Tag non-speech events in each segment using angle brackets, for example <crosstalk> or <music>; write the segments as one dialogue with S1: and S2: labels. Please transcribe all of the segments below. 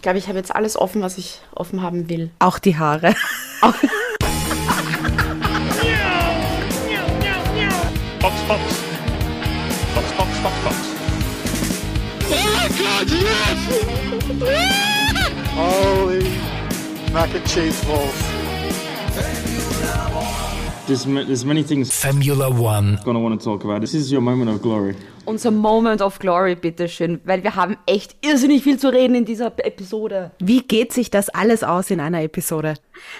S1: Ich glaube, ich habe jetzt alles offen, was ich offen haben will.
S2: Auch die Haare. <laughs>
S1: Auch
S3: Box, Box. Box, Box, Box, Box.
S4: Holy mac and cheese balls.
S5: There's, there's many things
S6: Formula One.
S5: I'm gonna want to talk about. This is your moment of glory.
S1: Unser Moment of Glory, bitteschön, weil wir haben echt irrsinnig viel zu reden in dieser Episode.
S2: Wie geht sich das alles aus in einer Episode?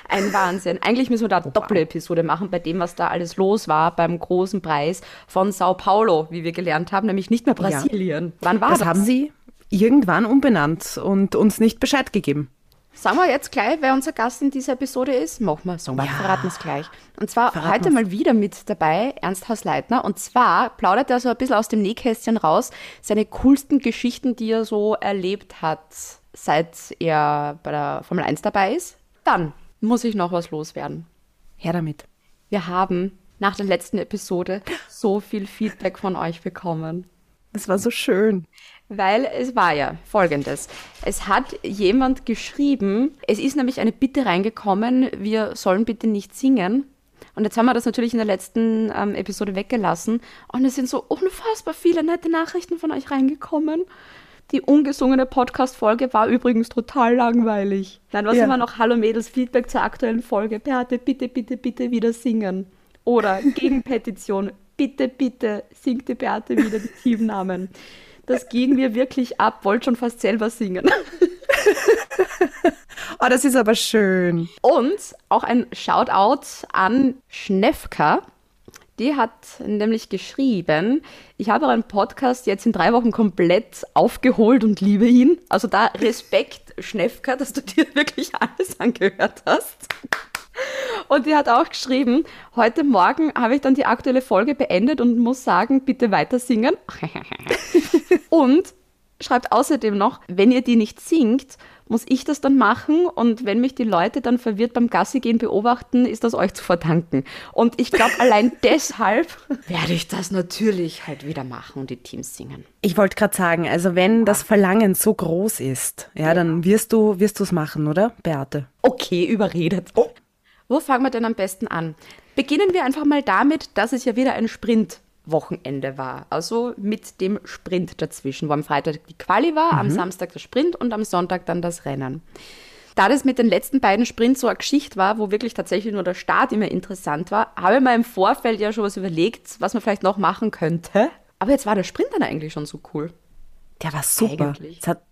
S1: Ein Wahnsinn. Eigentlich müssen wir da eine Doppelepisode machen bei dem, was da alles los war beim großen Preis von Sao Paulo, wie wir gelernt haben, nämlich nicht mehr Brasilien. Wann war
S2: Das
S1: das?
S2: haben sie irgendwann umbenannt und uns nicht Bescheid gegeben.
S1: Sagen wir jetzt gleich, wer unser Gast in dieser Episode ist? Machen wir, sagen wir, verraten es gleich. Und zwar
S2: Verraten
S1: heute
S2: wir's.
S1: mal wieder mit dabei Ernst Hausleitner. Und zwar plaudert er so ein bisschen aus dem Nähkästchen raus seine coolsten Geschichten, die er so erlebt hat, seit er bei der Formel 1 dabei ist. Dann muss ich noch was loswerden.
S2: Her damit.
S1: Wir haben nach der letzten Episode so viel Feedback von euch bekommen.
S2: Das war so schön.
S1: Weil es war ja folgendes. Es hat jemand geschrieben, es ist nämlich eine Bitte reingekommen, wir sollen bitte nicht singen. Und jetzt haben wir das natürlich in der letzten ähm, Episode weggelassen. Und es sind so unfassbar viele nette Nachrichten von euch reingekommen. Die ungesungene Podcast-Folge war übrigens total langweilig. Dann was
S2: Ja.
S1: immer noch Hallo Mädels Feedback zur aktuellen Folge. Beate, bitte, bitte, bitte wieder singen. Oder Gegenpetition. <laughs> Bitte, bitte singt die Beate wieder die Teamnamen. Das ging mir wirklich ab, wollte schon fast selber singen. <laughs>
S2: Oh, das ist aber schön.
S1: Und auch ein Shoutout an Schnefka. Die hat nämlich geschrieben, ich habe euren Podcast jetzt in drei Wochen komplett aufgeholt und liebe ihn. Also da Respekt, Schnefka, dass du dir <laughs> wirklich alles angehört hast. Und die hat auch geschrieben, heute Morgen habe ich dann die aktuelle Folge beendet und muss sagen, bitte weiter singen. <laughs> und schreibt außerdem noch, wenn ihr die nicht singt, muss ich das dann machen und wenn mich die Leute dann verwirrt beim Gassi gehen beobachten, ist das euch zu verdanken. Und ich glaube, allein <laughs> deshalb werde ich das natürlich halt wieder machen und die Teams singen.
S2: Ich wollte gerade sagen, also wenn das Verlangen so groß ist, ja, dann wirst du wirst du es machen, oder, Beate?
S1: Okay, überredet. Wo fangen wir denn am besten an? Beginnen wir einfach mal damit, dass es ja wieder ein Sprintwochenende war. Also mit dem Sprint dazwischen, wo am Freitag die Quali war, am Samstag der Sprint und am Sonntag dann das Rennen. Da das mit den letzten beiden Sprints so eine Geschichte war, wo wirklich tatsächlich nur der Start immer interessant war, habe ich mir im Vorfeld ja schon was überlegt, was man vielleicht noch machen könnte. Aber jetzt war der Sprint dann eigentlich schon so cool.
S2: Der war super.
S1: Eigentlich.
S2: Es hat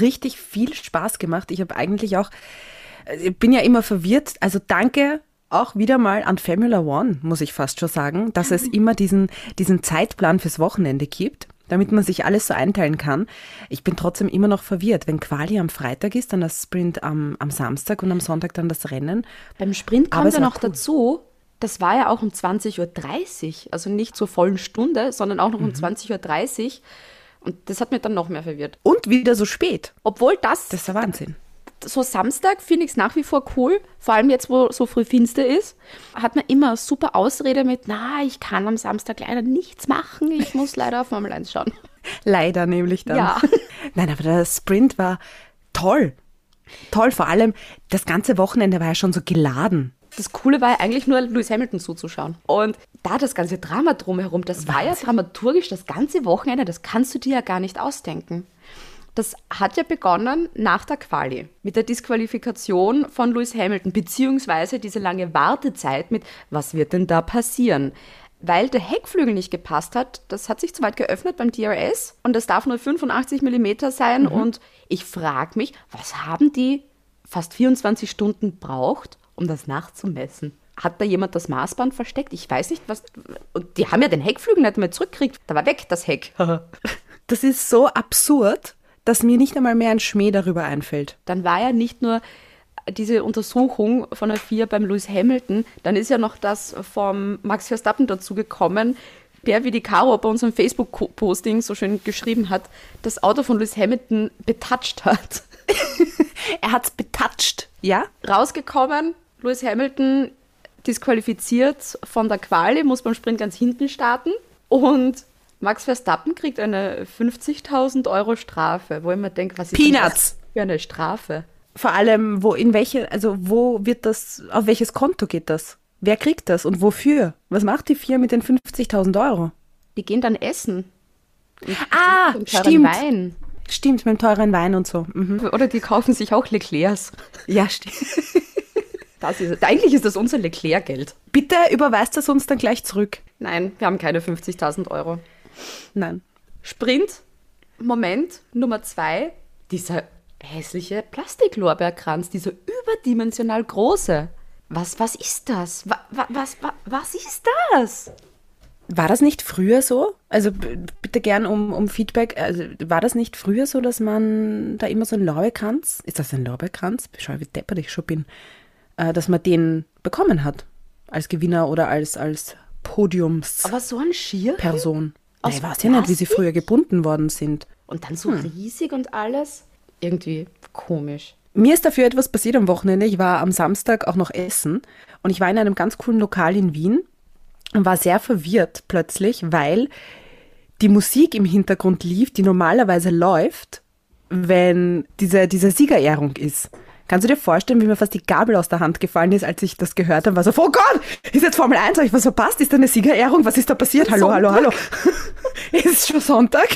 S2: richtig viel Spaß gemacht. Ich habe eigentlich auch, ich bin ja immer verwirrt. Also danke auch wieder mal an Formula One, muss ich fast schon sagen, dass es immer diesen, diesen Zeitplan fürs Wochenende gibt, damit man sich alles so einteilen kann. Ich bin trotzdem immer noch verwirrt. Wenn Quali am Freitag ist, dann das Sprint am, am Samstag und am Sonntag dann das Rennen.
S1: Beim Sprint kommt ja noch
S2: cool.
S1: dazu, das war ja auch um 20.30 Uhr, also nicht zur vollen Stunde, sondern auch noch
S2: Mhm.
S1: um 20.30 Uhr. Und das hat mich dann noch mehr verwirrt.
S2: Und wieder so spät.
S1: Obwohl das,
S2: Das ist der Wahnsinn.
S1: So Samstag finde ich es nach wie vor cool, vor allem jetzt, wo so früh finster ist, hat man immer super Ausrede mit, na, ich kann am Samstag leider nichts machen, ich muss <laughs> leider auf Formel 1 schauen.
S2: Leider nämlich dann.
S1: Ja. <laughs>
S2: Nein, aber der Sprint war toll. Toll, vor allem das ganze Wochenende war ja schon so geladen.
S1: Das Coole war ja eigentlich nur, Lewis Hamilton zuzuschauen. Und da das ganze Drama drumherum, das war ja dramaturgisch das ganze Wochenende, das kannst du dir ja gar nicht ausdenken. Das hat ja begonnen nach der Quali mit der Disqualifikation von Lewis Hamilton, beziehungsweise diese lange Wartezeit mit, was wird denn da passieren? Weil der Heckflügel nicht gepasst hat, das hat sich zu weit geöffnet beim DRS und das darf nur 85 Millimeter sein. Und ich frage mich, was haben die fast 24 Stunden braucht, um das nachzumessen? Hat da jemand das Maßband versteckt? Ich weiß nicht, was. Und die haben ja den Heckflügel nicht mehr zurückgekriegt. Da war weg, das Heck. <laughs>
S2: Das ist so absurd, dass mir nicht einmal mehr ein Schmäh darüber einfällt.
S1: dann war ja nicht nur diese Untersuchung von der FIA beim Lewis Hamilton, dann ist ja noch das vom Max Verstappen dazu gekommen, der, wie die Caro bei unserem Facebook-Posting so schön geschrieben hat, das Auto von Lewis Hamilton betatscht hat. <laughs>
S2: Er hat's betatscht, ja?
S1: Rausgekommen, Lewis Hamilton disqualifiziert von der Quali, muss beim Sprint ganz hinten starten und Max Verstappen kriegt eine 50.000 Euro Strafe, wo ich mir denke, was ist
S2: Peanuts.
S1: das für eine Strafe?
S2: Vor allem, wo, in welche, also wo wird das, auf welches Konto geht das? Wer kriegt das und wofür? Was macht die Vier mit den 50.000 Euro?
S1: Die gehen dann essen.
S2: Ah,
S1: teuren
S2: stimmt.
S1: Wein.
S2: Stimmt, mit dem teuren Wein und so. Mhm.
S1: Oder die kaufen sich auch Leclercs.
S2: Ja, stimmt. <laughs>
S1: Das ist, eigentlich ist das unser Leclerc-Geld.
S2: Bitte überweist das uns dann gleich zurück.
S1: Nein, wir haben keine 50.000 Euro.
S2: Nein.
S1: Sprint, Moment, Nummer zwei, dieser hässliche Plastiklorbeerkranz, dieser überdimensional große. Was, was ist das? Wa, wa, was, wa, was ist das?
S2: War das nicht früher so? Also bitte gern um, um Feedback. Also, war das nicht früher so, dass man da immer so einen Lorbeerkranz, ist das ein Lorbeerkranz? Schau, wie deppert ich schon bin. Äh, dass man den bekommen hat. Als Gewinner oder als, als Podiumsperson.
S1: Aber so ein Schier? Aus
S2: Ich weiß ja nicht, wie sie früher gebunden worden sind.
S1: Und dann so riesig und alles? Irgendwie komisch.
S2: Mir ist dafür etwas passiert am Wochenende. Ich war am Samstag auch noch essen und ich war in einem ganz coolen Lokal in Wien und war sehr verwirrt plötzlich, weil die Musik im Hintergrund lief, die normalerweise läuft, wenn diese, diese Siegerehrung ist. Kannst du dir vorstellen, wie mir fast die Gabel aus der Hand gefallen ist, als ich das gehört habe? War so, oh Gott, ist jetzt Formel 1, habe ich was verpasst? Ist da eine Siegerehrung? Was ist da passiert? Hallo, hallo, hallo. <laughs> ist schon Sonntag?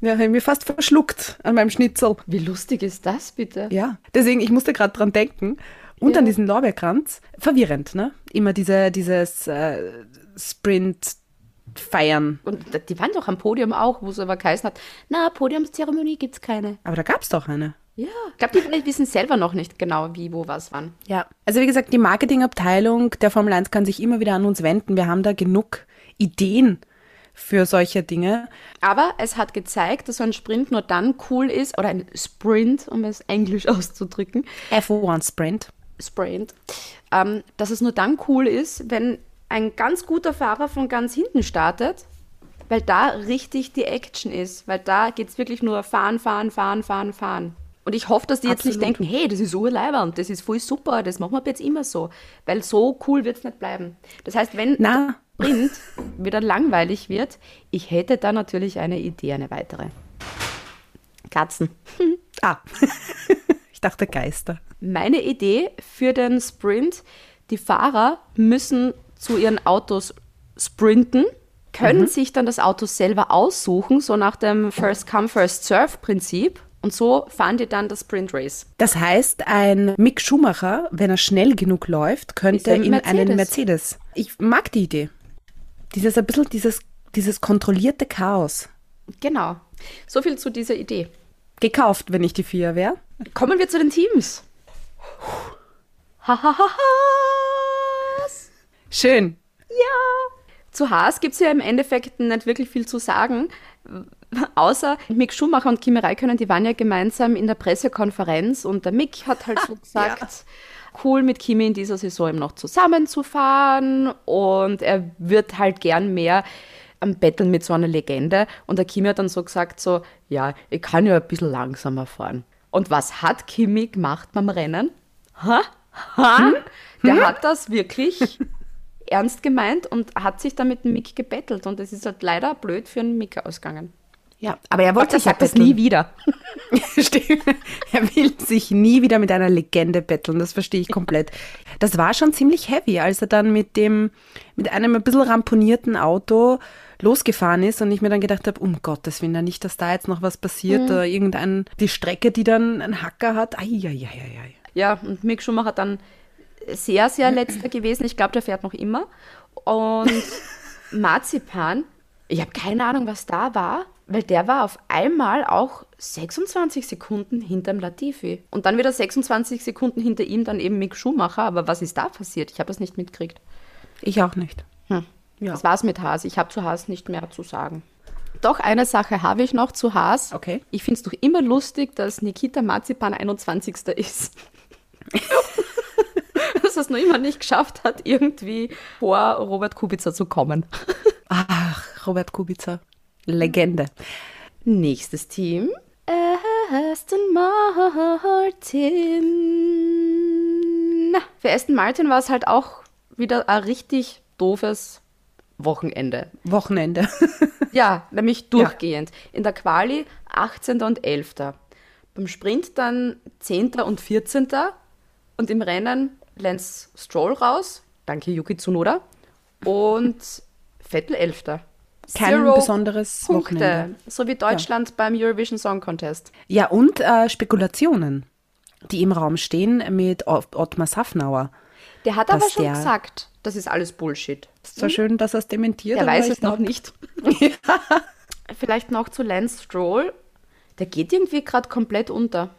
S2: ja, habe ich mir fast verschluckt an meinem Schnitzel.
S1: Wie lustig ist das bitte?
S2: Ja, deswegen, ich musste gerade dran denken. Und
S1: Ja.
S2: an diesen Lorbeerkranz. Verwirrend, ne? Immer diese, dieses äh, Sprint-Feiern.
S1: Und die waren doch am Podium auch, wo es aber geheißen hat, na, Podiumszeremonie gibt's keine.
S2: Aber da gab es doch eine.
S1: Ja. Ich glaube, die vielleicht wissen selber noch nicht genau, wie, wo, was, wann.
S2: Ja. Also wie gesagt, die Marketingabteilung der Formel 1 kann sich immer wieder an uns wenden. Wir haben da genug Ideen für solche Dinge.
S1: Aber es hat gezeigt, dass so ein Sprint nur dann cool ist, oder ein Sprint, um es englisch <laughs> auszudrücken,
S2: F1 Sprint.
S1: Sprint, ähm, dass es nur dann cool ist, wenn ein ganz guter Fahrer von ganz hinten startet, weil da richtig die Action ist, weil da geht es wirklich nur fahren, fahren, fahren, fahren, fahren. Und ich hoffe, dass die jetzt nicht
S2: Absolut.
S1: denken, hey, das ist urleibernd, das ist voll super, das machen wir jetzt immer so. Weil so cool wird es nicht bleiben. Das heißt, wenn
S2: Na,
S1: der Sprint wieder langweilig wird, ich hätte da natürlich eine Idee, eine weitere. Katzen.
S2: ah. <laughs> ich dachte Geister.
S1: Meine Idee für den Sprint, die Fahrer müssen zu ihren Autos sprinten, können sich dann das Auto selber aussuchen, so nach dem First Und so fahren die dann das Sprint Race.
S2: Das heißt, ein Mick Schumacher, wenn er schnell genug läuft, könnte in einen
S1: Mercedes.
S2: Mercedes. Ich mag die Idee. Dieses ein bisschen dieses, dieses kontrollierte Chaos.
S1: Genau. So viel zu dieser Idee.
S2: Gekauft, wenn ich die Vier wäre.
S1: Kommen wir zu den Teams. Hahaha.
S2: Schön.
S1: Zu Haas gibt es ja im Endeffekt nicht wirklich viel zu sagen, <laughs> außer Mick Schumacher und Kimi Räikkönen, die waren ja gemeinsam in der Pressekonferenz und der Mick hat halt so <laughs> gesagt, cool mit Kimi in dieser Saison eben noch zusammenzufahren und er wird halt gern mehr am Betteln mit so einer Legende und der Kimi hat dann so gesagt so, ja, ich kann ja ein bisschen langsamer fahren. Und was hat Kimi gemacht beim Rennen? Ha? Ha? Der hat das wirklich <laughs> ernst gemeint und hat sich dann mit dem Mick gebettelt. Und es ist halt leider blöd für einen Mick ausgegangen.
S2: Ja, aber er wollte sich ja
S1: sagt das
S2: betteln.
S1: nie wieder. <laughs>
S2: Stimmt. Er will sich nie wieder mit einer Legende betteln, das verstehe ich komplett. Das war schon ziemlich heavy, als er dann mit dem, mit einem ein bisschen ramponierten Auto losgefahren ist und ich mir dann gedacht habe, um Gottes Willen, ja nicht, dass da jetzt noch was passiert oder irgendein, die Strecke, die dann einen Hacker hat. Eieieiei.
S1: Ja, und Mick Schumacher dann sehr, sehr letzter gewesen. Ich glaube, der fährt noch immer. Und <laughs> Marzipan, ich habe keine Ahnung, was da war, weil der war auf einmal auch 26 Sekunden hinterm Latifi. Und dann wieder 26 Sekunden hinter ihm dann eben Mick Schumacher. Aber was ist da passiert? Ich habe es nicht mitgekriegt.
S2: Ich auch nicht.
S1: Hm.
S2: Ja.
S1: Das war's mit Haas. Ich habe zu Haas nicht mehr zu sagen. Doch eine Sache habe ich noch zu Haas.
S2: Okay.
S1: Ich finde es doch immer lustig, dass Nikita Marzipan 21. ist. <laughs> dass er es noch immer nicht geschafft hat, irgendwie vor Robert Kubica zu kommen.
S2: Ach, Robert Kubica. Legende.
S1: Nächstes Team. Aston Martin. Für Aston Martin war es halt auch wieder ein richtig doofes Wochenende.
S2: Wochenende. <laughs>
S1: Ja, nämlich durchgehend. In der Quali 18. und 11. Beim Sprint dann 10. und 14. Und im Rennen Lance Stroll raus. Danke, Yuki Tsunoda. Und Vettel 11.
S2: Kein
S1: Zero
S2: besonderes
S1: Punkte.
S2: Wochenende.
S1: So wie Deutschland beim Eurovision Song Contest.
S2: Ja, und äh, Spekulationen, die im Raum stehen mit Ott- Ottmar Safnauer.
S1: Der hat aber schon
S2: der-
S1: gesagt, das ist alles Bullshit.
S2: Ist zwar schön, dass er es dementiert,
S1: Er
S2: aber
S1: weiß es noch nicht. <laughs> Vielleicht noch zu Lance Stroll. Der geht irgendwie gerade komplett unter.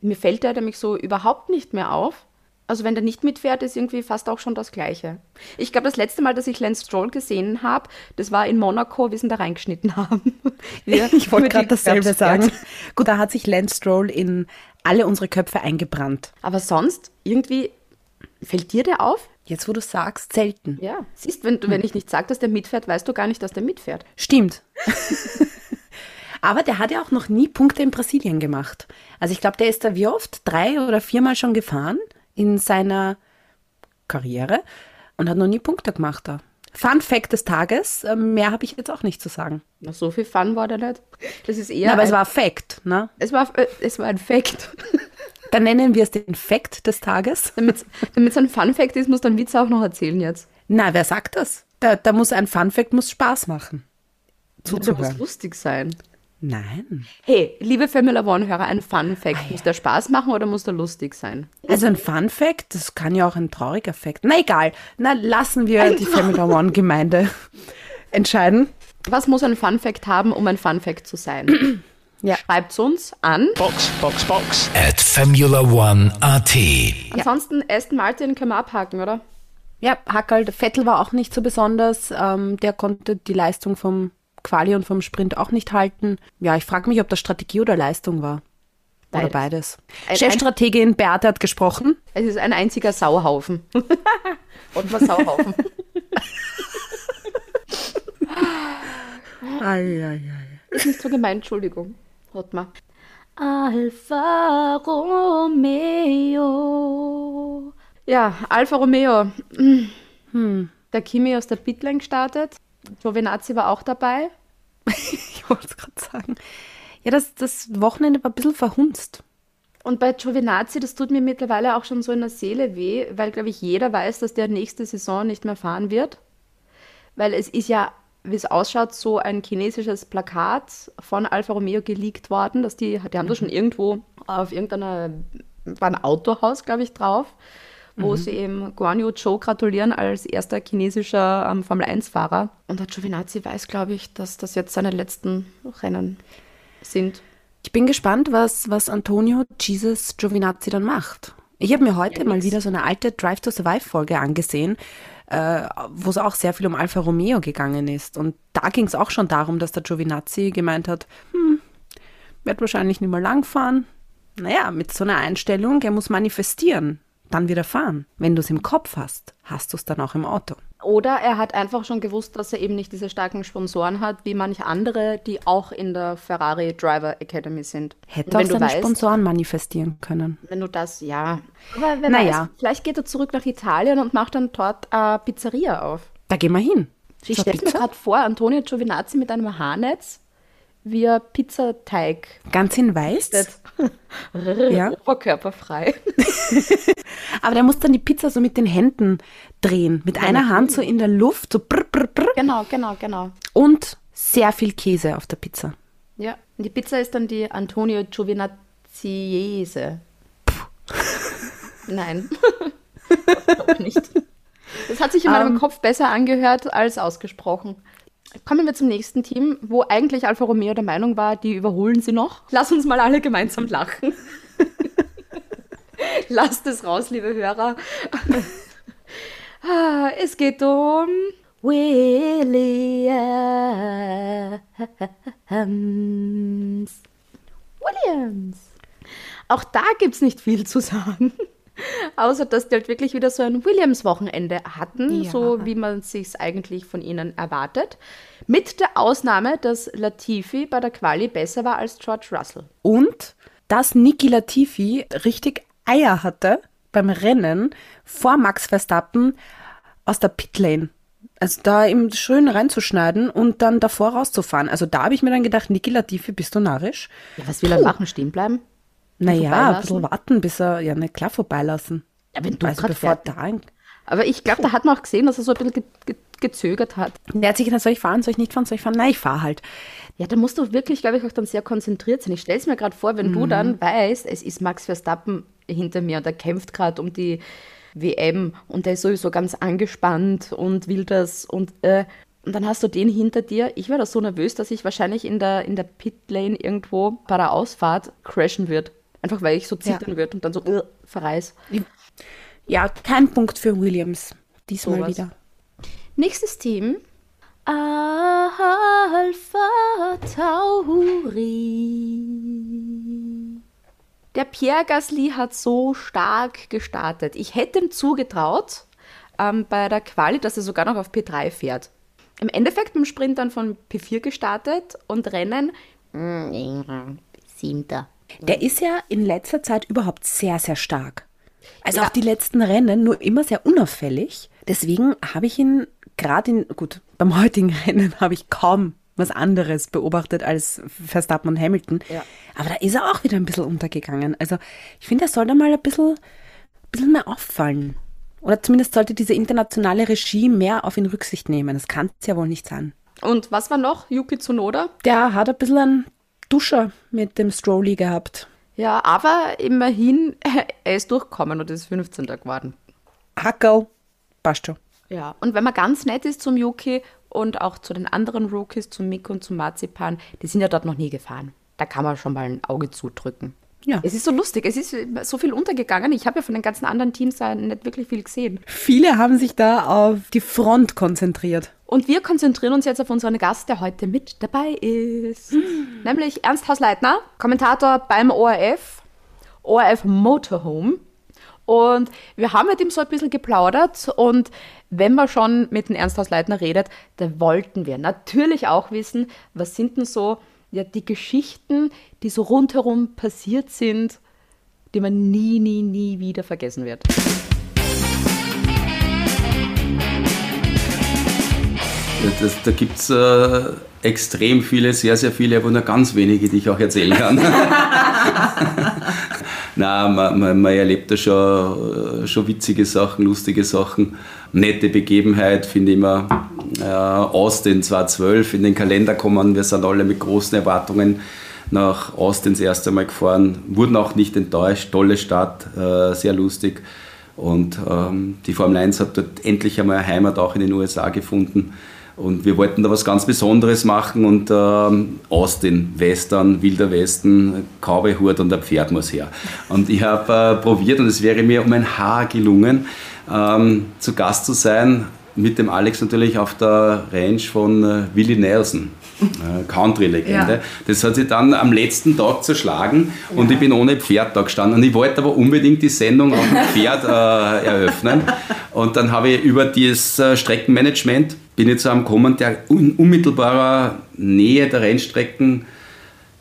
S1: Mir fällt der nämlich so überhaupt nicht mehr auf. Also wenn der nicht mitfährt, ist irgendwie fast auch schon das Gleiche. Ich glaube, das letzte Mal, dass ich Lance Stroll gesehen habe, das war in Monaco, wie sie ihn da reingeschnitten haben. <laughs> Wir-
S2: Ich wollte gerade dasselbe sagen. Gut, da hat sich Lance Stroll in alle unsere Köpfe eingebrannt.
S1: Aber sonst, irgendwie, fällt dir der auf?
S2: Jetzt, wo du sagst, selten.
S1: Ja. Siehst, wenn, du- wenn ich nicht sage, dass der mitfährt, weißt du gar nicht, dass der mitfährt.
S2: Stimmt. <laughs> Aber der hat ja auch noch nie Punkte in Brasilien gemacht. Also ich glaube, der ist da wie oft? Drei oder viermal schon gefahren in seiner Karriere und hat noch nie Punkte gemacht da. Fun Fact des Tages, äh, mehr habe ich jetzt auch nicht zu sagen.
S1: Na, so viel Fun war der nicht. Das ist eher.
S2: Ja, aber
S1: ein,
S2: es war Fact, ne?
S1: es war, äh, es war ein Fact. <laughs>
S2: Dann nennen wir es den Fact des Tages. <laughs>
S1: Damit es ein Fun Fact ist, muss dann Witz auch noch erzählen jetzt.
S2: Na, wer sagt das? Da, da muss ein Fun Fact muss Spaß machen.
S1: Das muss
S2: Zuzuhören.
S1: lustig sein.
S2: Nein.
S1: Hey, liebe Formula One-Hörer, ein Fun Fact. Muss der Spaß machen oder muss der lustig sein?
S2: Also ein Fun Fact, das kann ja auch ein trauriger Fact. Na egal, na lassen wir die Formula One Gemeinde <laughs> entscheiden.
S1: Was muss ein Fun Fact haben, um ein Fun Fact zu sein? <clears throat>
S2: Ja.
S1: Schreibt uns an.
S4: Box, box, box.
S6: at Formula One AT.
S1: Ansonsten Aston Martin können wir abhaken, oder?
S2: Ja, Hackerl, der Vettel war auch nicht so besonders. Ähm, der konnte die Leistung vom Quali und vom Sprint auch nicht halten. Ja, ich frage mich, ob das Strategie oder Leistung war. Oder
S1: Beides.
S2: beides.
S1: Ein-
S2: Chefstrategin Beate hat gesprochen.
S1: Es ist ein einziger Sauhaufen. <laughs> Und mal Sauhaufen. <laughs> Ist nicht so gemeint, Entschuldigung. Hotmar. Alfa Romeo. Ja, Alfa Romeo. Hm. Der Kimi aus der Pitlane gestartet. Giovinazzi war auch dabei. <laughs>
S2: Ich wollte es gerade sagen. Ja, das, das Wochenende war ein bisschen verhunzt.
S1: Und bei Giovinazzi, das tut mir mittlerweile auch schon so in der Seele weh, weil, glaube ich, jeder weiß, dass der nächste Saison nicht mehr fahren wird. Weil es ist ja, wie es ausschaut, so ein chinesisches Plakat von Alfa Romeo geleakt worden, dass die, die haben das schon irgendwo auf irgendeiner, war ein Autohaus, glaube ich, drauf, wo sie eben Guan Yu Zhou gratulieren als erster chinesischer ähm, Formel-1-Fahrer. Und der Giovinazzi weiß, glaube ich, dass das jetzt seine letzten Rennen sind.
S2: Ich bin gespannt, was, was Antonio Jesus Giovinazzi dann macht. Ich habe mir heute mal wieder so eine alte Drive to Survive Folge angesehen, äh, wo es auch sehr viel um Alfa Romeo gegangen ist. Und da ging es auch schon darum, dass der Giovinazzi gemeint hat, hm, wird wahrscheinlich nicht mehr lang fahren. Naja, mit so einer Einstellung, er muss manifestieren, dann wieder fahren. Wenn du es im Kopf hast, hast du es dann auch im Auto.
S1: Oder er hat einfach schon gewusst, dass er eben nicht diese starken Sponsoren hat, wie manche andere, die auch in der Ferrari Driver Academy sind.
S2: Hätte auch seine
S1: weißt,
S2: Sponsoren manifestieren können.
S1: wenn du das, ja. Aber wer
S2: Naja.
S1: weiß, vielleicht geht er zurück nach Italien und macht dann dort eine Pizzeria auf.
S2: Da gehen wir hin.
S1: Ich stelle mir gerade vor, Antonio Giovinazzi mit einem Haarnetz, wie er Pizzateig
S2: Ganz in weiß. <laughs> Ja. <laughs>
S1: oberkörperfrei. <laughs>
S2: Aber der muss dann die Pizza so mit den Händen drehen. Mit einer Hand so in der Luft, so brr, brr, brr.
S1: genau, genau, genau.
S2: Und sehr viel Käse auf der Pizza.
S1: Ja, und die Pizza ist dann die Antonio Giovinazziese. Nein, doch nicht. Das hat sich in meinem
S2: Ähm.
S1: Kopf besser angehört als ausgesprochen. Kommen wir zum nächsten Team, wo eigentlich Alfa Romeo der Meinung war, die überholen sie noch. Lass uns mal alle gemeinsam lachen. <laughs> Lasst es raus, liebe Hörer. Ah, Es geht um Williams. Williams. Auch da gibt es nicht viel zu sagen. <laughs> Außer, dass die halt wirklich wieder so ein Williams-Wochenende hatten,
S2: Ja.
S1: so wie man es sich eigentlich von ihnen erwartet. Mit der Ausnahme, dass Latifi bei der Quali besser war als George Russell.
S2: Und dass Niki Latifi richtig Eier hatte beim Rennen vor Max Verstappen aus der Pitlane Also da eben schön reinzuschneiden und dann davor rauszufahren. Also da habe ich mir dann gedacht, Niki Latifi, bist du narrisch?
S1: Ja, was will er machen? Stehen bleiben?
S2: Naja, ein bisschen warten, bis er, ja, nicht klar vorbeilassen.
S1: Ja, wenn du
S2: also bevor da,
S1: Aber ich glaube, da hat man auch gesehen, dass er so ein bisschen ge ge gezögert hat.
S2: der hat sich gedacht, soll ich fahren, soll ich nicht fahren, soll ich fahren? Nein, ich fahre halt.
S1: Ja, da musst du wirklich, glaube ich, auch dann sehr konzentriert sein. Ich stelle es mir gerade vor, wenn du dann weißt, es ist Max Verstappen hinter mir und er kämpft gerade um die WM und der ist sowieso ganz angespannt und will das und äh, und dann hast du den hinter dir. Ich wäre da so nervös, dass ich wahrscheinlich in der, in der Pitlane irgendwo bei der Ausfahrt crashen wird. Einfach weil ich so zittern wird und dann so äh, verreiß.
S2: Ja, kein Punkt für Williams. Diesmal
S1: Sowas.
S2: wieder.
S1: Nächstes Team. Alpha Tauri. Der Pierre Gasly hat so stark gestartet. Ich hätte ihm zugetraut ähm, bei der Quali, dass er sogar noch auf P3 fährt. Im Endeffekt beim Sprint dann von P4 gestartet und Rennen mm, siebter.
S2: Der ist ja in letzter Zeit überhaupt sehr, sehr stark. Also auf die letzten Rennen nur immer sehr unauffällig. Deswegen habe ich ihn gerade in, gut, beim heutigen <laughs> Rennen habe ich kaum was anderes beobachtet als Verstappen und Hamilton.
S1: Ja.
S2: Aber da ist er auch wieder ein bisschen untergegangen. Also ich finde, er soll da mal ein bisschen, bisschen mehr auffallen. Oder zumindest sollte diese internationale Regie mehr auf ihn Rücksicht nehmen. Das kann es ja wohl nicht sein.
S1: Und was war noch? Yuki Tsunoda?
S2: Der hat ein bisschen einen Duscher mit dem Strolly gehabt.
S1: Ja, aber immerhin, <laughs> er ist durchgekommen und ist 15. geworden.
S2: Hackerl, passt schon.
S1: Ja, und wenn man ganz nett ist zum Yuki und auch zu den anderen Rookies, zum Mick und zum Marzipan, die sind ja dort noch nie gefahren. Da kann man schon mal ein Auge zudrücken.
S2: Ja.
S1: Es ist so lustig, es ist so viel untergegangen. Ich habe ja von den ganzen anderen Teams da nicht wirklich viel gesehen.
S2: Viele haben sich da auf die Front konzentriert.
S1: Und wir konzentrieren uns jetzt auf unseren Gast, der heute mit dabei ist. Nämlich Ernst Hausleitner, Kommentator beim ORF, ORF Motorhome. Und wir haben mit ihm so ein bisschen geplaudert. Und wenn man schon mit dem Ernst Hausleitner redet, da wollten wir natürlich auch wissen, was sind denn so ja, die Geschichten, die so rundherum passiert sind, die man nie, nie, nie wieder vergessen wird.
S7: Das, da gibt es äh, extrem viele, sehr, sehr viele, aber nur ganz wenige, die ich auch erzählen kann. <laughs> Nein, man, man, man erlebt da schon, äh, schon witzige Sachen, lustige Sachen, nette Begebenheit, finde ich immer. Äh, Austin 2012 in den Kalender kommen, wir sind alle mit großen Erwartungen nach Austin das erste Mal gefahren, wurden auch nicht enttäuscht, tolle Stadt, äh, sehr lustig. Und ähm, die Formel 1 hat dort endlich einmal Heimat auch in den USA gefunden. Und wir wollten da was ganz Besonderes machen und ähm, Austin, Western, Wilder Westen, Cowboy-Hut und ein Pferd muss her. Und ich habe äh, probiert und es wäre mir um ein Haar gelungen, ähm, zu Gast zu sein, mit dem Alex natürlich auf der Range von äh, Willie Nelson. <laughs> äh, Country-Legende.
S2: Ja.
S7: Das hat sich dann am letzten Tag zerschlagen und ich bin ohne Pferd da gestanden. Und ich wollte aber unbedingt die Sendung auf dem <laughs> Pferd äh, eröffnen. Und dann habe ich über das äh, Streckenmanagement bin zu einem gekommen, der in unmittelbarer Nähe der Rennstrecken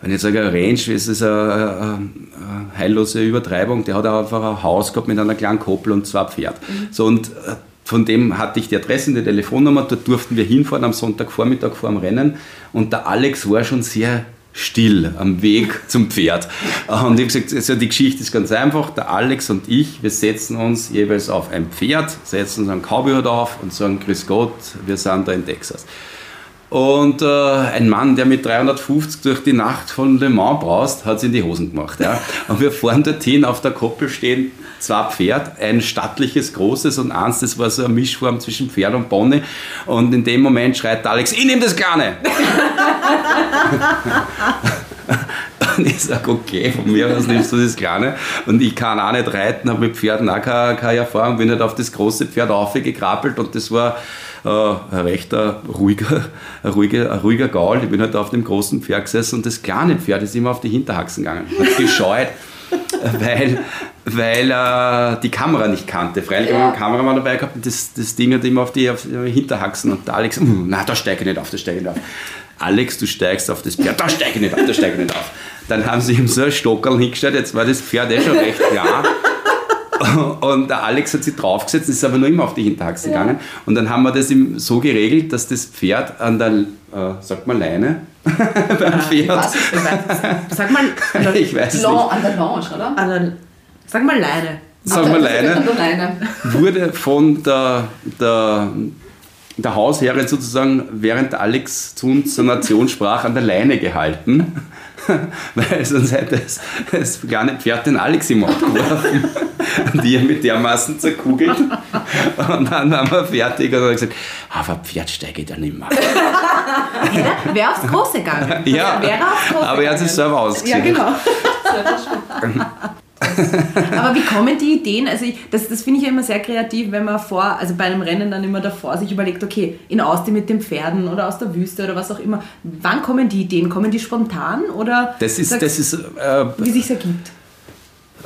S7: wenn ich jetzt sage, Range, ist es eine, eine, heillose Übertreibung. Der hat auch einfach ein Haus gehabt mit einer kleinen Koppel und zwei Pferd. So, und äh, von dem hatte ich die Adresse und die Telefonnummer. Dort durften wir hinfahren am Sonntagvormittag vor dem Rennen. Und der Alex war schon sehr still am Weg zum Pferd. Und ich habe gesagt, also die Geschichte ist ganz einfach. Der Alex und ich, wir setzen uns jeweils auf ein Pferd, setzen uns einen Cowboy auf und sagen, Grüß Gott, wir sind da in Texas. Und äh, ein Mann, der mit 350 durch die Nacht von Le Mans braust, hat es in die Hosen gemacht. Ja. Und wir fahren dorthin, auf der Koppel stehen zwei Pferd, ein stattliches, großes und eins, das war so eine Mischform zwischen Pferd und Pony. Und in dem Moment schreit Alex, ich nehme das Kleine. <laughs> Und ich sage, okay, von mir aus nimmst du das Kleine. Und ich kann auch nicht reiten, habe mit Pferden auch keine, keine Erfahrung, bin nicht auf das große Pferd aufgekrabbelt und das war äh, ein recht äh, ruhiger, ein ruhiger, ein ruhiger Gaul. Ich bin halt auf dem großen Pferd gesessen und das kleine Pferd ist immer auf die Hinterhaxen gegangen. Hat gescheut, <laughs> weil, weil äh, die Kamera nicht kannte. Freilich haben wir einen Kameramann dabei gehabt und das, das Ding hat immer auf die, auf die Hinterhaxen und der Alex, "Mm, na, da steige ich nicht auf, da steige ich nicht auf. Alex, du steigst auf das Pferd, da steige ich nicht auf, da steige ich nicht auf. Dann haben sie ihm so ein Stockerl hingestellt, jetzt war das Pferd eh schon recht klar. <laughs> Und der Alex hat sich draufgesetzt, ist aber nur immer auf die Hinterachsen gegangen. Und dann haben wir das ihm so geregelt, dass das Pferd an der, äh, sagt man Leine, <laughs> beim Pferd,
S1: Was? <laughs> Ich weiß
S2: Sag mal,
S7: ich weiß
S1: Lan-
S7: nicht,
S1: an der Lounge, oder?
S2: an der, sag mal Leine.
S7: wir
S1: An
S7: Leine,
S1: Leine.
S7: wurde von der, der, der Hausherrin sozusagen, während Alex zu uns zur Nation sprach, an der Leine gehalten. <laughs> Weil sonst hätte es das kleine Pferd den Alex im Ort geworfen. Und die mit dermaßen zerkugelt. Und dann waren wir fertig und haben gesagt, "Ah, aber Pferd steige ich da nicht mehr.
S2: Wäre aufs Große gegangen.
S7: Ja,
S2: Wäre aufs Große
S7: aber er hat sich selber
S2: Ja,
S7: ausgesehen.
S2: genau. <laughs> <laughs> Aber wie kommen die Ideen? Also ich, das, das finde ich ja immer sehr kreativ, wenn man vor, also bei einem Rennen dann immer davor sich überlegt, okay, in Austin mit den Pferden oder aus der Wüste oder was auch immer. Wann kommen die Ideen? Kommen die spontan oder
S7: Das ist,
S2: sagst-
S7: das ist äh,
S2: wie sich ergibt?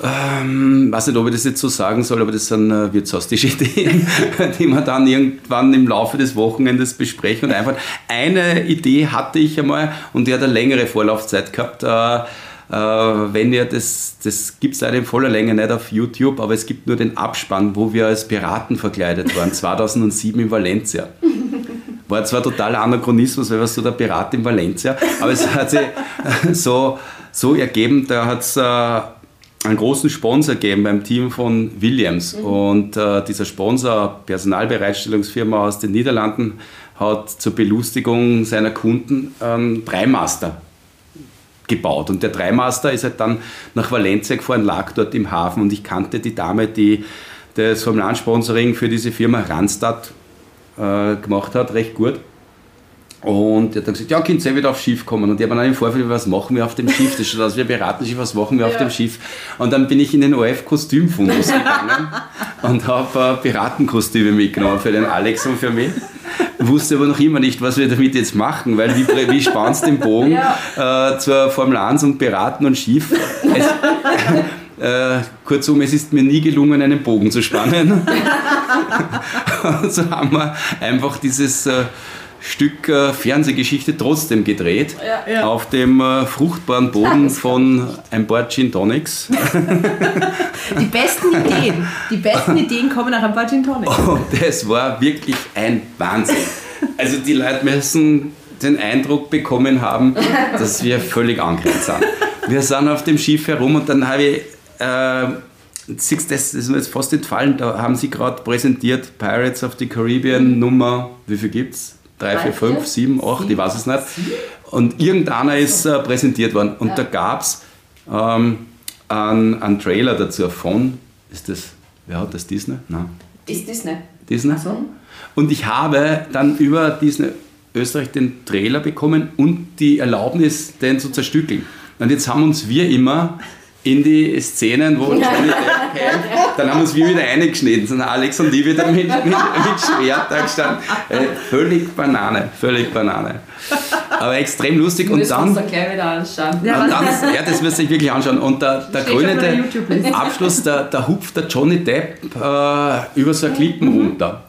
S7: Ähm, weiß nicht, ob ich das jetzt so sagen soll, aber das sind äh, wirtshaustische <laughs> Ideen, die wir dann irgendwann im Laufe des Wochenendes besprechen. Und einfach eine Idee hatte ich einmal und die hat eine längere Vorlaufzeit gehabt. Äh, wenn ihr das, das gibt es leider in voller Länge nicht auf YouTube, aber es gibt nur den Abspann, wo wir als Piraten verkleidet waren, 2007 in Valencia. War zwar totaler Anachronismus, weil was so der Pirat in Valencia, aber es hat sich <laughs> so, so ergeben, da hat es äh, einen großen Sponsor gegeben beim Team von Williams. Und äh, dieser Sponsor, Personalbereitstellungsfirma aus den Niederlanden, hat zur Belustigung seiner Kunden einen Dreimaster gebaut. Und der Dreimaster ist halt dann nach Valencia gefahren, lag dort im Hafen und ich kannte die Dame, die das Formel-1-Sponsoring für diese Firma Randstad äh, gemacht hat, recht gut. Und er hat dann gesagt, ja, könnt ihr wieder aufs Schiff kommen. Und ich habe dann im Vorfeld, was machen wir auf dem Schiff? Das schaut aus wie ein Piratenschiff, was machen wir auf dem Schiff? Und dann bin ich in den OF-Kostümfundus <laughs> gegangen und habe äh, Piratenkostüme mitgenommen für den Alex und für mich. Wusste aber noch immer nicht, was wir damit jetzt machen, weil wie, wie spannst den Bogen <laughs> äh, zur Formel 1 und Piraten und Schiff? Es, <laughs> äh, kurzum, es ist mir nie gelungen, einen Bogen zu spannen. <laughs> So haben wir einfach dieses äh, Stück äh, Fernsehgeschichte trotzdem gedreht. Auf dem äh, fruchtbaren Boden von ein paar Gin Tonics.
S2: Die besten Ideen, die besten Ideen kommen nach ein paar Gin Tonic.
S7: Und das war wirklich ein Wahnsinn. Also die Leute müssen den Eindruck bekommen haben, dass wir völlig angrenzt sind. Wir sind auf dem Schiff herum und dann habe ich, äh, das ist mir jetzt fast entfallen, da haben sie gerade präsentiert Pirates of the Caribbean Nummer, wie viel gibt's? 3, 4, 5, 7, 8, ich weiß es nicht. Und irgendeiner ist äh, präsentiert worden und da gab es ähm, einen, einen Trailer dazu von, ist das, wer hat das, Disney? Nein.
S1: Ist Disney.
S7: Disney. Und ich habe dann über Disney Österreich den Trailer bekommen und die Erlaubnis, den zu zerstückeln. Und jetzt haben uns wir immer in die Szenen, wo Johnny Depp kämpft, dann haben uns wir wieder eingeschnitten. Sind Alex und ich wieder mit, mit, mit Schwert da gestanden. Äh, völlig Banane, völlig Banane. Aber extrem lustig. Und dann
S1: uns da gleich wieder anschauen.
S7: und dann, ja, das wirst du dich wirklich anschauen. Und der, der
S2: YouTube-Liste.
S7: Abschluss, da, da hupft der Johnny Depp äh, über so eine Klippen runter.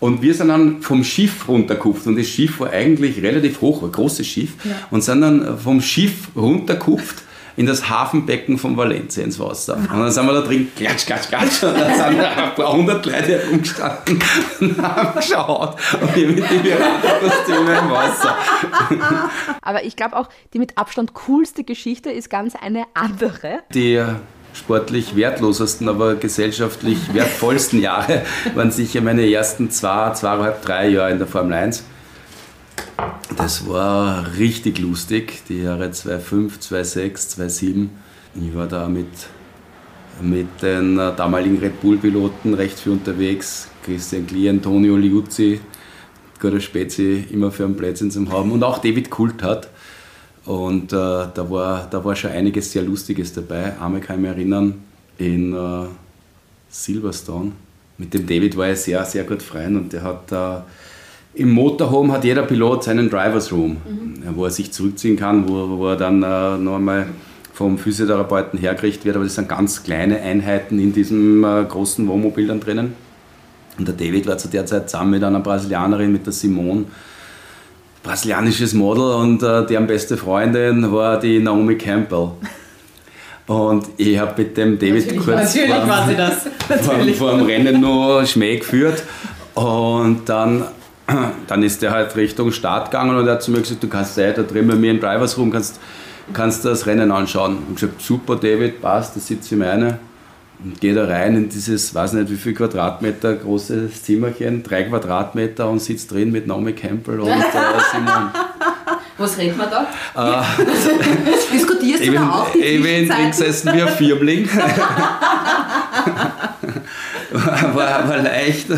S7: Und wir sind dann vom Schiff runtergekupft. Und das Schiff war eigentlich relativ hoch, ein großes Schiff. Und sind dann vom Schiff runtergekupft in das Hafenbecken von Valencia ins Wasser. Und dann sind wir da drin, klatsch, klatsch, klatsch. Und dann sind da ein paar hundert Leute herumgestanden und haben geschaut. Und wir mit den Piratenkostümen im Wasser.
S1: Aber ich glaube auch, die mit Abstand coolste Geschichte ist ganz eine andere.
S7: Die sportlich wertlosesten, aber gesellschaftlich wertvollsten Jahre waren sicher meine ersten zwei, zweieinhalb, drei Jahre in der Formel 1. Das war richtig lustig, die Jahre 2005, 2006, 2007. Ich war da mit, mit den äh, damaligen Red Bull-Piloten recht viel unterwegs. Christian Klee, Antonio Liuzzi, guter Spezi, immer für einen Plätzchen zum haben. Und auch David Coulthard. Und äh, da, war, da war schon einiges sehr Lustiges dabei. Einmal kann ich mich erinnern, in äh, Silverstone. Mit dem David war ich sehr, sehr gut freund und der hat äh, im Motorhome hat jeder Pilot seinen Drivers Room, äh, wo er sich zurückziehen kann, wo, wo er dann äh, noch einmal vom Physiotherapeuten hergerichtet wird. Aber das sind ganz kleine Einheiten in diesem äh, großen Wohnmobil dann drinnen. Und der David war zu der Zeit zusammen mit einer Brasilianerin, mit der Simone, brasilianisches Model und äh, deren beste Freundin war die Naomi Campbell. Und ich habe mit dem David kurz
S2: natürlich
S7: vorm-
S2: war sie das. <laughs>
S7: vor, vor dem Rennen nur Schmäh geführt. Und dann, dann ist der halt Richtung Start gegangen und er hat zu mir gesagt, du kannst da da drin bei mir im Drivers Room, kannst, kannst das Rennen anschauen. Und ich habe gesagt, super David, passt, da sitze ich meine. Und gehe da rein in dieses, weiß nicht wie viel Quadratmeter großes Zimmerchen, drei Quadratmeter und sitze drin mit Naomi Campbell und äh, Simon. <laughs>
S1: Was redet man da? <laughs> Diskutierst
S7: Ich
S1: du da auch die
S7: ich bin, gesessen wie ein Firmling. war, <laughs> war, war, leicht,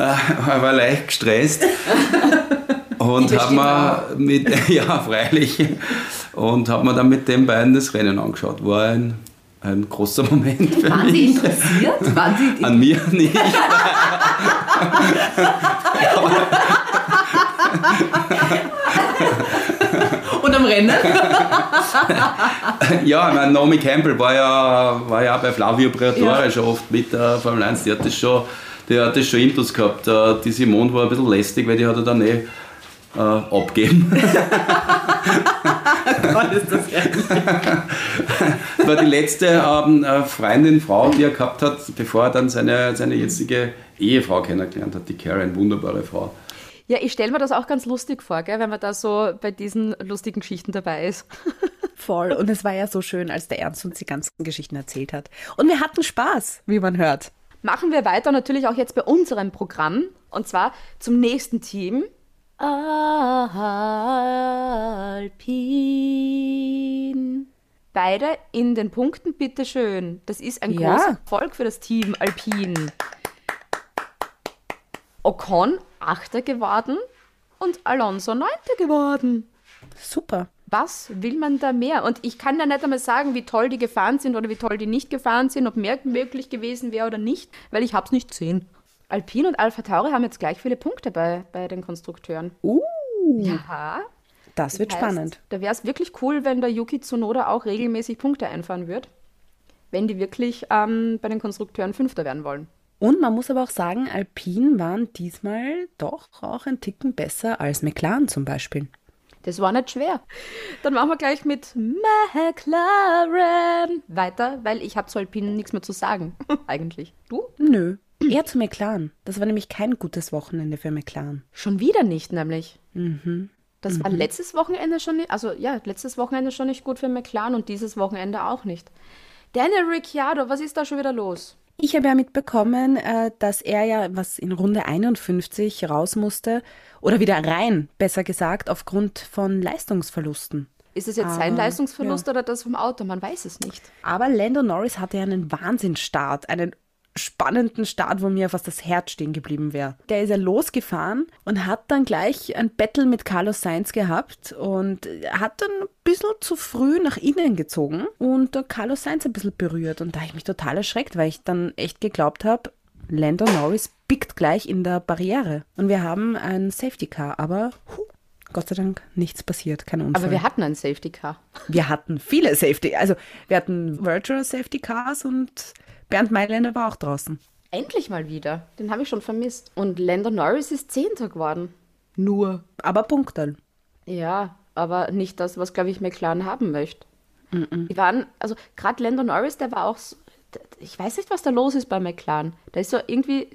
S7: äh, war leicht gestresst. <laughs> Und habe mir mit, <laughs> ja freilich, und habe mir dann mit den beiden das Rennen angeschaut. War ein, ein großer Moment für
S1: Waren
S7: mich.
S1: Sie interessiert? Waren Sie
S7: An mir <laughs> nicht.
S1: und am Rennen?
S7: Ja, ich meine, Naomi Campbell war ja, war ja bei Flavio Briatore
S1: Ja.
S7: schon oft mit der Formel 1. Die hat das schon, die hat das schon Intus gehabt. Äh, Die Simone war ein bisschen lästig, weil die hat er dann eh äh, abgeben. <laughs>
S2: Gott, ist das ehrlich.
S7: Das war die letzte ähm, äh, Freundin, Frau, die er gehabt hat, bevor er dann seine, seine jetzige Ehefrau kennengelernt hat, die Karen, wunderbare Frau.
S1: Ja, ich stelle mir das auch ganz lustig vor, gell, wenn man da so bei diesen lustigen Geschichten dabei ist. <laughs>
S2: Voll. Und es war ja so schön, als der Ernst uns die ganzen Geschichten erzählt hat. Und wir hatten Spaß, wie man hört.
S1: Machen wir weiter natürlich auch jetzt bei unserem Programm und zwar zum nächsten Team. Alpin. Beide in den Punkten, bitteschön. Das ist ein
S2: Ja.
S1: großer Erfolg für das Team Alpin. Ocon Achter geworden und Alonso Neunter geworden.
S2: Super.
S1: Was will man da mehr? Und ich kann da nicht einmal sagen, wie toll die gefahren sind oder wie toll die nicht gefahren sind, ob mehr möglich gewesen wäre oder nicht, weil ich hab's nicht gesehen. Alpine und Alpha Tauri haben jetzt gleich viele Punkte bei, bei den Konstrukteuren.
S2: Uh,
S1: Ja.
S2: das wird
S1: heißt,
S2: spannend.
S1: Da wäre es wirklich cool, wenn der Yuki Tsunoda auch regelmäßig Punkte einfahren würde, wenn die wirklich ähm, bei den Konstrukteuren Fünfter werden wollen.
S2: Und man muss aber auch sagen, Alpine waren diesmal doch auch ein Ticken besser als McLaren zum Beispiel.
S1: Das war nicht schwer. Dann machen wir gleich mit McLaren weiter, weil ich habe zu Alpine nichts mehr zu sagen, <laughs> eigentlich. Du?
S2: Nö, eher zu McLaren. Das war nämlich kein gutes Wochenende für McLaren.
S1: Schon wieder nicht, nämlich. Das war letztes Wochenende schon nicht, also ja, letztes Wochenende schon nicht gut für McLaren und dieses Wochenende auch nicht. Daniel Ricciardo, was ist da schon wieder los?
S2: Ich habe ja mitbekommen, äh, dass er ja, was in Runde 51 raus musste, oder wieder rein, besser gesagt, aufgrund von Leistungsverlusten.
S1: Ist es jetzt sein
S2: Aber,
S1: Leistungsverlust oder das vom Auto? Man weiß es nicht.
S2: Aber Lando Norris hatte ja einen Wahnsinnsstart, einen spannenden Start, wo mir fast das Herz stehen geblieben wäre. Der ist ja losgefahren und hat dann gleich ein Battle mit Carlos Sainz gehabt und hat dann ein bisschen zu früh nach innen gezogen und Carlos Sainz ein bisschen berührt. Und da habe ich mich total erschreckt, weil ich dann echt geglaubt habe, Lando Norris biegt gleich in der Barriere. Und wir haben ein Safety Car, aber huh, Gott sei Dank nichts passiert, kein Unfall.
S1: Aber wir hatten ein Safety Car.
S2: Wir hatten viele Safety, also wir hatten Virtual Safety Cars und Bernd Mailänder war auch draußen.
S1: Endlich mal wieder. Den habe ich schon vermisst. Und Lando Norris ist Zehnter geworden. Nur.
S2: Aber Punktal.
S1: Ja, aber nicht das, was, glaube ich, McLaren haben möchte. Die waren, also gerade Lando Norris, der war auch, so, ich weiß nicht, was da los ist bei McLaren. Da ist so irgendwie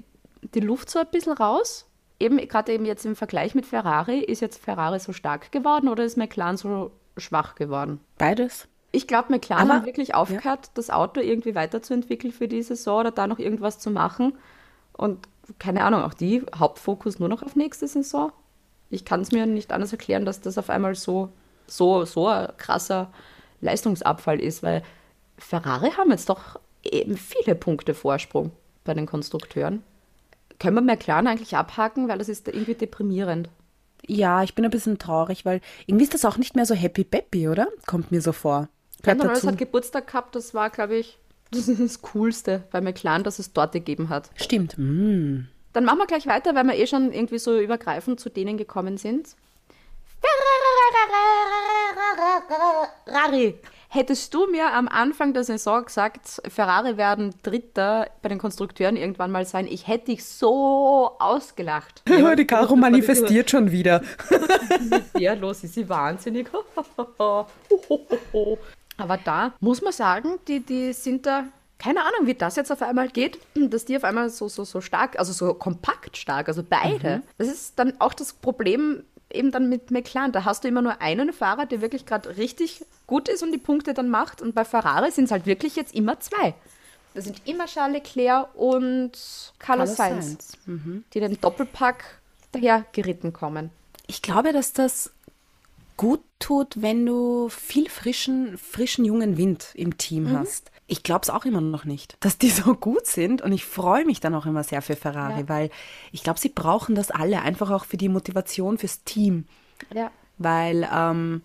S1: die Luft so ein bisschen raus. Eben, gerade eben jetzt im Vergleich mit Ferrari, ist jetzt Ferrari so stark geworden oder ist McLaren so schwach geworden?
S2: Beides.
S1: Ich glaube, McLaren
S2: Aber-
S1: hat wirklich aufgehört, das Auto irgendwie weiterzuentwickeln für die Saison oder da noch irgendwas zu machen. Und keine Ahnung, auch die Hauptfokus nur noch auf nächste Saison. Ich kann es mir nicht anders erklären, dass das auf einmal so, so, so ein krasser Leistungsabfall ist, weil Ferrari haben jetzt doch eben viele Punkte Vorsprung bei den Konstrukteuren. Können wir McLaren eigentlich abhaken, weil das ist irgendwie deprimierend.
S2: Ja, ich bin ein bisschen traurig, weil irgendwie ist das auch nicht mehr so happy peppy, oder? Kommt mir so vor.
S1: Norris
S2: dazu.
S1: hat Geburtstag gehabt, das war, glaube ich, <laughs> das ist das Coolste bei McLaren, dass es dort gegeben hat.
S2: Stimmt. Mm.
S1: Dann machen wir gleich weiter, weil wir eh schon irgendwie so übergreifend zu denen gekommen sind. Ferrari. Hättest du mir am Anfang der Saison gesagt, Ferrari werden Dritter bei den Konstrukteuren irgendwann mal sein, ich hätte dich so ausgelacht. <laughs>
S2: Die Caro manifestiert schon wieder. <laughs>
S1: Ja, los, ist sie wahnsinnig. Aber da muss man sagen, die, die sind da, keine Ahnung, wie das jetzt auf einmal geht, <clears throat> dass die auf einmal so, so, so stark, also so kompakt stark, also beide. Das ist dann auch das Problem eben dann mit McLaren. Da hast du immer nur einen Fahrer, der wirklich gerade richtig gut ist und die Punkte dann macht. Und bei Ferrari sind es halt wirklich jetzt immer zwei. Das sind immer Charles Leclerc und Carlos,
S2: Carlos
S1: Sainz,
S2: Sainz.
S1: die den Doppelpack daher geritten kommen.
S2: Ich glaube, dass das gut tut, wenn du viel frischen, frischen jungen Wind im Team hast. Ich glaube es auch immer noch nicht, dass die so gut sind und ich freue mich dann auch immer sehr für Ferrari,
S1: Ja.
S2: weil ich glaube, sie brauchen das alle, einfach auch für die Motivation fürs Team,
S1: Ja.
S2: weil ähm,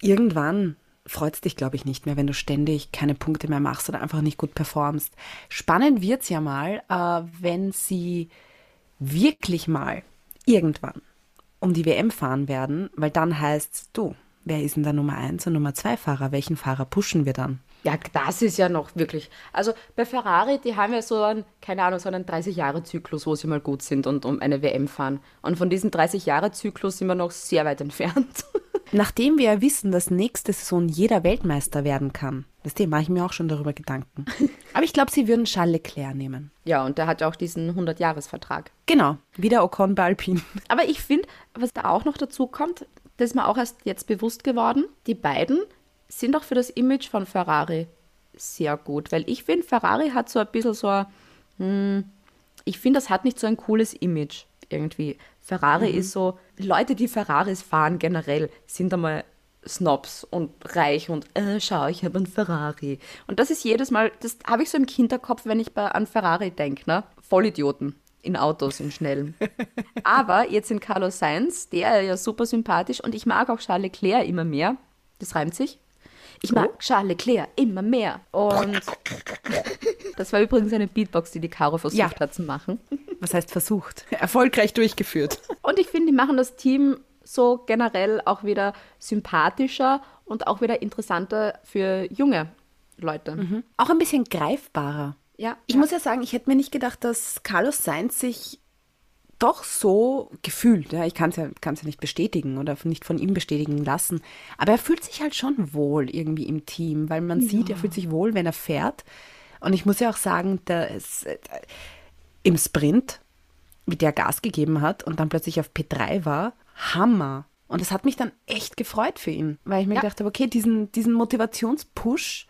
S2: irgendwann freut es dich, glaube ich, nicht mehr, wenn du ständig keine Punkte mehr machst oder einfach nicht gut performst. Spannend wird's ja mal, äh, wenn sie wirklich mal irgendwann um die WM fahren werden, weil dann heißt's, du, wer ist denn der Nummer 1 und Nummer 2 Fahrer? Welchen Fahrer pushen wir dann?
S1: Ja, das ist ja noch wirklich. Also bei Ferrari, die haben ja so einen, keine Ahnung, so einen 30-Jahre-Zyklus, wo sie mal gut sind und um eine WM fahren. Und von diesem 30-Jahre-Zyklus sind wir noch sehr weit entfernt. <laughs>
S2: Nachdem wir ja wissen, dass nächste Saison jeder Weltmeister werden kann, das mache ich mir auch schon darüber Gedanken. <laughs> Aber ich glaube, sie würden Charles Leclerc nehmen.
S1: ja, und der hat ja auch diesen 100-Jahres-Vertrag.
S2: Genau, wieder Ocon bei Alpine. <laughs>
S1: Aber ich finde, was da auch noch dazu kommt, das ist mir auch erst jetzt bewusst geworden, die beiden sind auch für das Image von Ferrari sehr gut. Weil ich finde, Ferrari hat so ein bisschen so ein, hm, ich finde, das hat nicht so ein cooles Image irgendwie. Ferrari ist so, Leute, die Ferraris fahren generell, sind einmal Snobs und reich und äh, schau, ich habe einen Ferrari. Und das ist jedes Mal, das habe ich so im Hinterkopf, wenn ich bei, an Ferrari denke, ne? Vollidioten in Autos, in schnellen. <laughs> Aber jetzt in Carlos Sainz, der ja super sympathisch und ich mag auch Charles Leclerc immer mehr. Das reimt sich. Ich mag Charles Leclerc immer mehr. Und <laughs> das war übrigens eine Beatbox, die die Caro versucht
S2: Ja.
S1: hat zu machen.
S2: Was heißt versucht? Erfolgreich durchgeführt.
S1: Und ich finde, die machen das Team so generell auch wieder sympathischer und auch wieder interessanter für junge Leute.
S2: Auch ein bisschen greifbarer.
S1: Ja.
S2: Ich muss ja sagen, ich hätte mir nicht gedacht, dass Carlos Sainz sich doch so gefühlt, ja, ich kann es ja, kann's ja nicht bestätigen oder nicht von ihm bestätigen lassen, aber er fühlt sich halt schon wohl irgendwie im Team, weil man sieht, er fühlt sich wohl, wenn er fährt. Und ich muss ja auch sagen, ist, äh, im Sprint, wie der Gas gegeben hat und dann plötzlich auf P3 war, Hammer. Und das hat mich dann echt gefreut für ihn, weil ich mir
S1: Ja.
S2: gedacht habe, okay, diesen, diesen Motivationspush,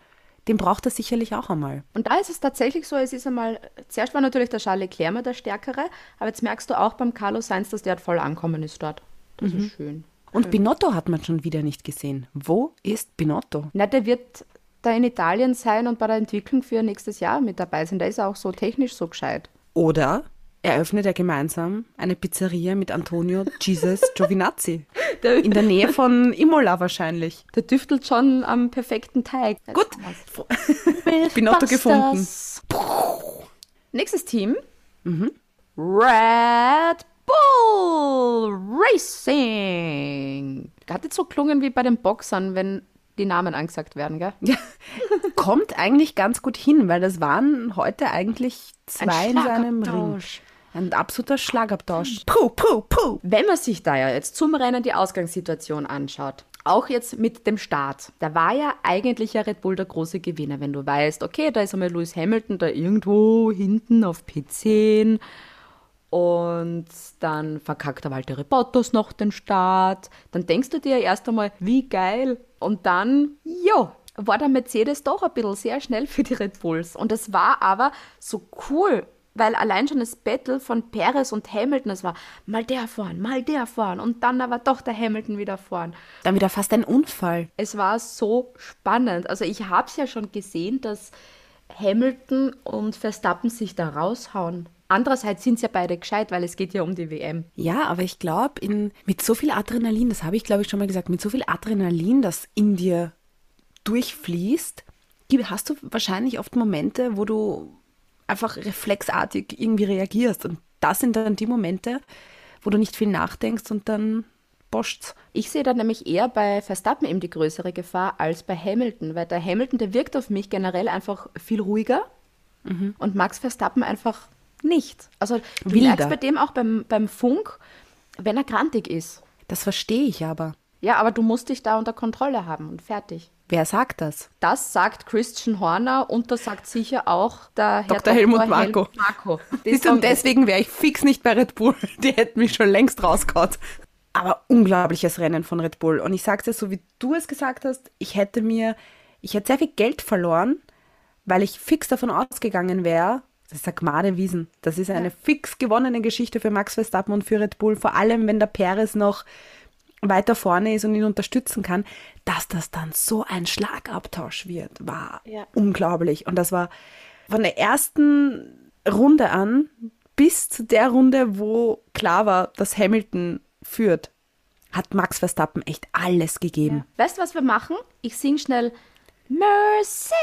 S2: den braucht er sicherlich auch einmal.
S1: Und da ist es tatsächlich so, es ist einmal, zuerst war natürlich der Charles Leclerc der Stärkere, aber jetzt merkst du auch beim Carlos Sainz, dass der halt voll ankommen ist dort. Das ist schön.
S2: Und Binotto hat man schon wieder nicht gesehen. Wo ist Binotto?
S1: Na, der wird da in Italien sein und bei der Entwicklung für nächstes Jahr mit dabei sein. Der ist auch so technisch so gescheit.
S2: Oder eröffnet er gemeinsam eine Pizzeria mit Antonio <laughs> Jesus Giovinazzi. In der Nähe von Imola wahrscheinlich.
S1: Der düftelt schon am perfekten Teig.
S2: Gut. <laughs> Binotto gefunden.
S1: Nächstes Team. Red Bull Racing. Hat jetzt so klungen wie bei den Boxern, wenn die Namen angesagt werden, gell?
S2: Kommt eigentlich ganz gut hin, weil das waren heute eigentlich zwei in seinem Ring. Ein absoluter Schlagabtausch. Puh, puh, puh.
S1: Wenn man sich da ja jetzt zum Rennen die Ausgangssituation anschaut, auch jetzt mit dem Start, da war ja eigentlich ja Red Bull der große Gewinner, wenn du weißt, okay, da ist einmal Lewis Hamilton da irgendwo hinten auf P10 und dann verkackt der Walter Bottas noch den Start, dann denkst du dir erst einmal, wie geil und dann, jo, war der Mercedes doch ein bisschen sehr schnell für die Red Bulls und es war aber so cool, weil allein schon das Battle von Perez und Hamilton, es war mal der vorn, mal der vorn und dann aber doch der Hamilton wieder vorn.
S2: Dann wieder fast ein Unfall.
S1: Es war so spannend. Also ich habe es ja schon gesehen, dass Hamilton und Verstappen sich da raushauen. Andererseits sind sie ja beide gescheit, weil es geht ja um die WM.
S2: Ja, aber ich glaube, mit so viel Adrenalin, das habe ich glaube ich schon mal gesagt, mit so viel Adrenalin, das in dir durchfließt, hast du wahrscheinlich oft Momente, wo du einfach reflexartig irgendwie reagierst. Und das sind dann die Momente, wo du nicht viel nachdenkst und dann boscht's.
S1: Ich sehe da nämlich eher bei Verstappen eben die größere Gefahr als bei Hamilton, weil der Hamilton, der wirkt auf mich generell einfach viel ruhiger und Max Verstappen einfach nicht. Also du
S2: Wilder.
S1: merkst bei dem auch beim, beim Funk, wenn er grantig ist.
S2: Das verstehe ich aber.
S1: Ja, aber du musst dich da unter Kontrolle haben und fertig.
S2: Wer sagt das?
S1: Das sagt Christian Horner und das sagt sicher auch der Herr
S2: Dr. Helmut
S1: Hel-
S2: Marko. Und deswegen wäre ich fix nicht bei Red Bull. <laughs> Die hätten mich schon längst rausgehauen. Aber unglaubliches Rennen von Red Bull. Und ich sag's dir so, wie du es gesagt hast, ich hätte mir, ich hätte sehr viel Geld verloren, weil ich fix davon ausgegangen wäre, das ist eine Gmade Wiesen. Das ist eine fix gewonnene Geschichte für Max Verstappen und für Red Bull, vor allem wenn der Perez noch weiter vorne ist und ihn unterstützen kann, dass das dann so ein Schlagabtausch wird, war
S1: Ja.
S2: unglaublich. Und das war von der ersten Runde an bis zu der Runde, wo klar war, dass Hamilton führt, hat Max Verstappen echt alles gegeben.
S1: Weißt du, was wir machen? Ich sing schnell Mercedes.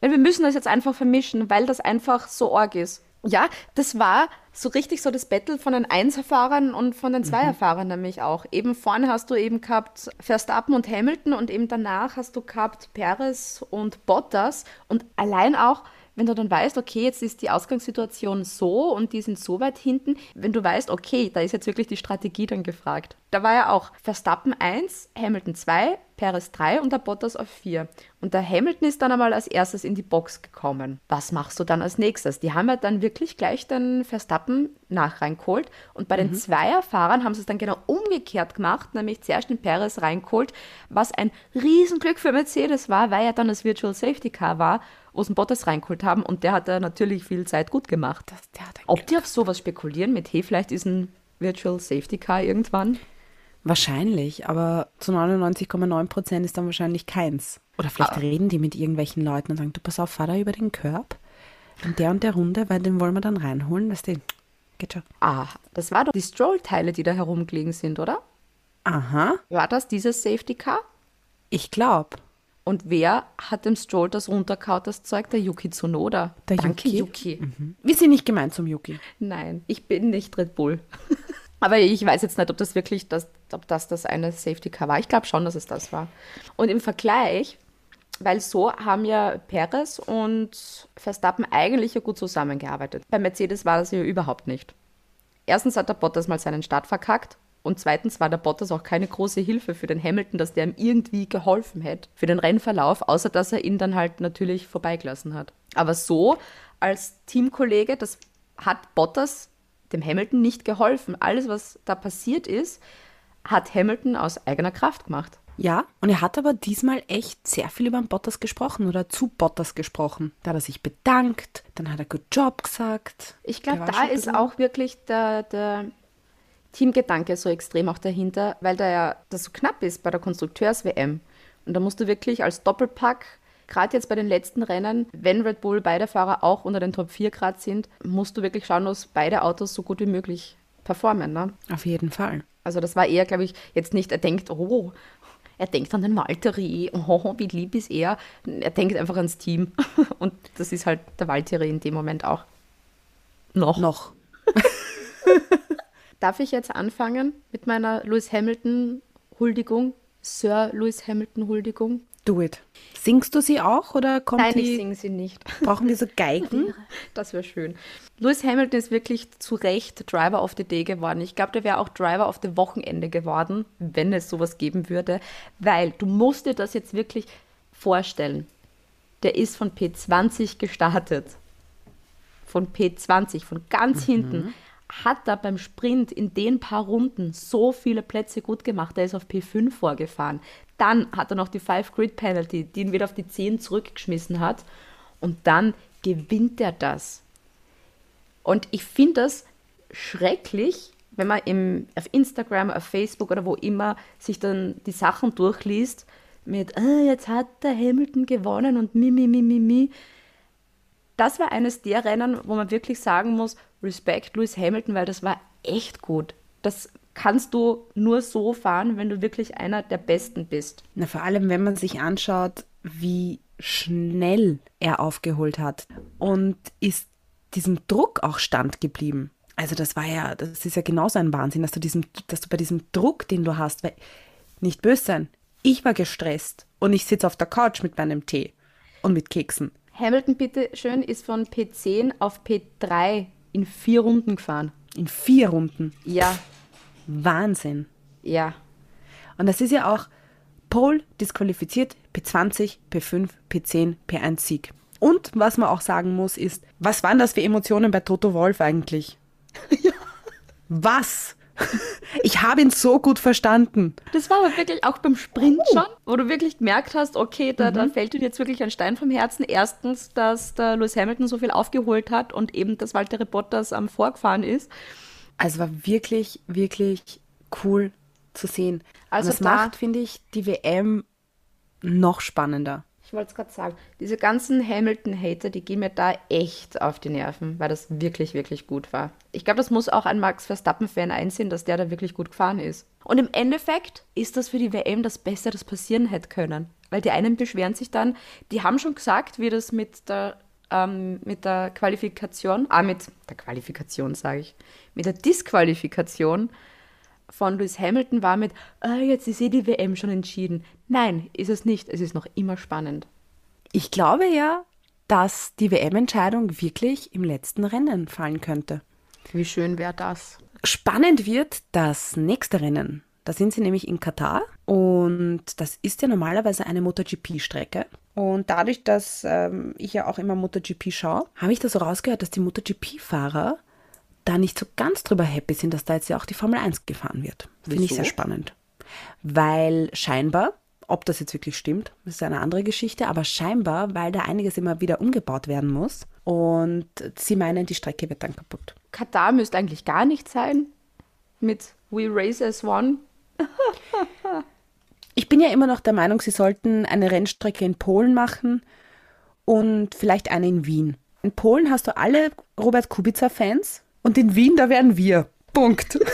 S1: Weil wir müssen das jetzt einfach vermischen, weil das einfach so arg ist. Ja, das war so richtig so das Battle von den Einserfahrern und von den Zweierfahrern nämlich auch. Eben vorne hast du eben gehabt Verstappen und Hamilton und eben danach hast du gehabt Perez und Bottas und allein auch wenn du dann weißt, okay, jetzt ist die Ausgangssituation so und die sind so weit hinten, wenn du weißt, okay, da ist jetzt wirklich die Strategie dann gefragt. Da war ja auch Verstappen 1, Hamilton 2, Perez 3 und der Bottas auf 4. Und der Hamilton ist dann einmal als erstes in die Box gekommen. Was machst du dann als nächstes? Die haben ja dann wirklich gleich den Verstappen nach reingeholt. Und bei den Zweierfahrern haben sie es dann genau umgekehrt gemacht, nämlich zuerst den Perez reingeholt, was ein Riesenglück für Mercedes war, weil er dann das Virtual Safety Car war, wo sie den Bottas reingeholt haben. Und der hat da natürlich viel Zeit gut gemacht.
S2: ein
S1: Ob die auf sowas spekulieren mit, hey, vielleicht ist ein Virtual Safety Car irgendwann?
S2: Wahrscheinlich, aber zu 99,9 Prozent ist dann wahrscheinlich keins. Oder vielleicht reden die mit irgendwelchen Leuten und sagen, du pass auf, fahr da über den Körb in der und der Runde, weil den wollen wir dann reinholen. Das den geht schon.
S1: Ah, das war doch die Stroll-Teile, die da herumgelegen sind, oder?
S2: Aha,
S1: War das dieses Safety Car?
S2: ich glaube.
S1: Und wer hat dem Stroll das runtergehauen, das Zeug? Der Yuki Tsunoda.
S2: Der
S1: Danke,
S2: Yuki?
S1: Yuki.
S2: Wir sind nicht gemeint zum Yuki.
S1: Nein, ich bin nicht Red Bull. <laughs> Aber ich weiß jetzt nicht, ob das wirklich das, ob das, das eine Safety Car war. Ich glaube schon, dass es das war. Und im Vergleich, weil so haben ja Perez und Verstappen eigentlich ja gut zusammengearbeitet. Bei Mercedes war das ja überhaupt nicht. Erstens hat der Bottas mal seinen Start verkackt und zweitens war der Bottas auch keine große Hilfe für den Hamilton, dass der ihm irgendwie geholfen hätte für den Rennverlauf, außer dass er ihn dann halt natürlich vorbeigelassen hat. Aber so als Teamkollege, das hat Bottas dem Hamilton nicht geholfen. Alles, was da passiert ist, hat Hamilton aus eigener Kraft gemacht.
S2: Ja, und er hat aber diesmal echt sehr viel über den Bottas gesprochen oder zu Bottas gesprochen. Da hat er sich bedankt, dann hat er Good Job gesagt.
S1: Ich glaube, da ist auch wirklich der, der Teamgedanke so extrem auch dahinter, weil da ja das so knapp ist bei der Konstrukteurs-WM. Und da musst du wirklich als Doppelpack, gerade jetzt bei den letzten Rennen, wenn Red Bull beide Fahrer auch unter den Top 4 Grad sind, musst du wirklich schauen, dass beide Autos so gut wie möglich performen. Ne?
S2: Auf jeden Fall.
S1: Also das war eher, glaube ich, jetzt nicht, er denkt, oh, er denkt an den Valtteri, oh, wie lieb ist er. Er denkt einfach ans Team. <laughs> Und das ist halt der Valtteri in dem Moment auch. Noch.
S2: Noch. <laughs>
S1: Darf ich jetzt anfangen mit meiner Lewis Hamilton Huldigung? Sir Lewis Hamilton Huldigung?
S2: Do it. Singst du sie auch oder kommt
S1: Nein, ich
S2: die,
S1: singe sie nicht.
S2: brauchen wir so <laughs> Geigen?
S1: Das wäre schön. Lewis Hamilton ist wirklich zu Recht Driver of the Day geworden. Ich glaube, der wäre auch Driver of the Wochenende geworden, wenn es sowas geben würde. Weil du musst dir das jetzt wirklich vorstellen. Der ist von P20 gestartet. Von P20, von ganz hinten. Hat da beim Sprint in den paar Runden so viele Plätze gut gemacht. Er ist auf P5 vorgefahren. Dann hat er noch die 5 Grid Penalty, die ihn wieder auf die 10 zurückgeschmissen hat. Und dann gewinnt er das. Und ich finde das schrecklich, wenn man im, auf Instagram, auf Facebook oder wo immer sich dann die Sachen durchliest mit, ah, jetzt hat der Hamilton gewonnen und mi, mi, mi, mi, mi. Das war eines der Rennen, wo man wirklich sagen muss, Respekt Lewis Hamilton, weil das war echt gut. Das kannst du nur so fahren, wenn du wirklich einer der Besten bist.
S2: Na, vor allem, wenn man sich anschaut, wie schnell er aufgeholt hat und ist diesem Druck auch standgeblieben. Also das war ja, das ist ja genauso ein Wahnsinn, dass du, diesem, dass du bei diesem Druck, den du hast, weil, nicht böse sein, ich war gestresst und ich sitze auf der Couch mit meinem Tee und mit Keksen.
S1: Hamilton, bitte schön, ist von P10 auf P3 in vier Runden gefahren.
S2: In vier Runden.
S1: Ja,
S2: Wahnsinn.
S1: ja.
S2: Und das ist ja auch Pole disqualifiziert, P20, P5, P10, P1 Sieg. Und was man auch sagen muss, ist, was waren das für Emotionen bei Toto Wolf eigentlich? <laughs> Was? <laughs> Ich habe ihn so gut verstanden.
S1: Das war aber wirklich auch beim Sprint schon, wo du wirklich gemerkt hast, okay, da, da fällt dir jetzt wirklich ein Stein vom Herzen. Erstens, dass der Lewis Hamilton so viel aufgeholt hat und eben, dass Walter Bottas am Vorgefahren ist.
S2: Also war wirklich, wirklich cool zu sehen.
S1: Also
S2: Also das
S1: da-
S2: macht, finde ich, die WM noch spannender.
S1: Ich wollte es gerade sagen, diese ganzen Hamilton-Hater, die gehen mir da echt auf die Nerven, weil das wirklich, wirklich gut war. Ich glaube, das muss auch ein Max Verstappen-Fan einsehen, dass der da wirklich gut gefahren ist. Und im Endeffekt ist das für die WM das Beste, das passieren hätte können. Weil die einen beschweren sich dann, die haben schon gesagt, wie das mit der, ähm, mit der Qualifikation, ah, mit der Qualifikation sage ich, mit der Disqualifikation von Lewis Hamilton war mit, ah, jetzt ist eh die WM schon entschieden. Nein, ist es nicht. Es ist noch immer spannend.
S2: Ich glaube ja, dass die WM-Entscheidung wirklich im letzten Rennen fallen könnte.
S1: Wie schön wäre das?
S2: Spannend wird das nächste Rennen. Da sind sie nämlich in Katar und das ist ja normalerweise eine MotoGP-Strecke. Und dadurch, dass ähm, ich ja auch immer MotoGP schaue, habe ich da so rausgehört, dass die MotoGP-Fahrer da nicht so ganz drüber happy sind, dass da jetzt ja auch die Formel 1 gefahren wird. Finde ich sehr spannend. Weil scheinbar, ob das jetzt wirklich stimmt, ist eine andere Geschichte, aber scheinbar, weil da einiges immer wieder umgebaut werden muss. Und sie meinen, die Strecke wird dann kaputt.
S1: Katar müsste eigentlich gar nicht sein. Mit We Race as One. <laughs>
S2: Ich bin ja immer noch der Meinung, sie sollten eine Rennstrecke in Polen machen und vielleicht eine in Wien. In Polen hast du alle Robert Kubica-Fans und in Wien, da wären wir. Punkt. <laughs>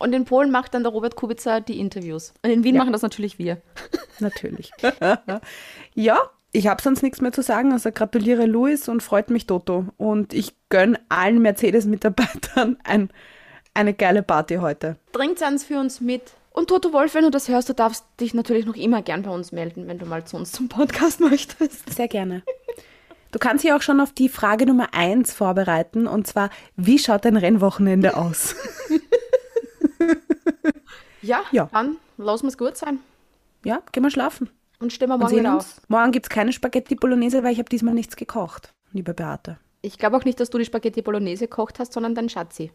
S1: Und in Polen macht dann der Robert Kubica die Interviews. Und in Wien machen das natürlich wir. <laughs>
S2: Natürlich. <laughs> ja, ich habe sonst nichts mehr zu sagen. Also gratuliere Luis und freut mich Toto. Und ich gönn allen Mercedes-Mitarbeitern ein, eine geile Party heute.
S1: Dringt ans für uns mit. Und Toto Wolf, wenn du das hörst, du darfst dich natürlich noch immer gern bei uns melden, wenn du mal zu uns zum Podcast möchtest.
S2: Sehr gerne. Du kannst dich auch schon auf die Frage Nummer eins vorbereiten. Und zwar, wie schaut dein Rennwochenende aus? <laughs>
S1: Ja,
S2: Ja.
S1: dann lassen wir es gut sein.
S2: Ja, gehen wir schlafen.
S1: Und stehen wir morgen wieder auf.
S2: Morgen gibt es keine Spaghetti Bolognese, weil ich habe diesmal nichts gekocht, liebe Beate.
S1: Ich glaube auch nicht, dass du die Spaghetti Bolognese gekocht hast, sondern dein Schatzi.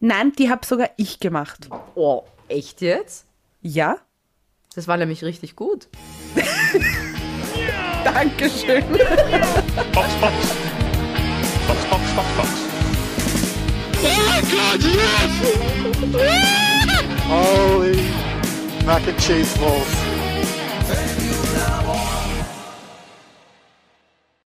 S2: Nein, die habe sogar ich gemacht.
S1: Oh, echt jetzt?
S2: Ja?
S1: Das war nämlich richtig gut. <laughs>
S2: Dankeschön.
S3: Box, Box. Box, Box, Box, Box.
S4: Holy mac and cheese balls.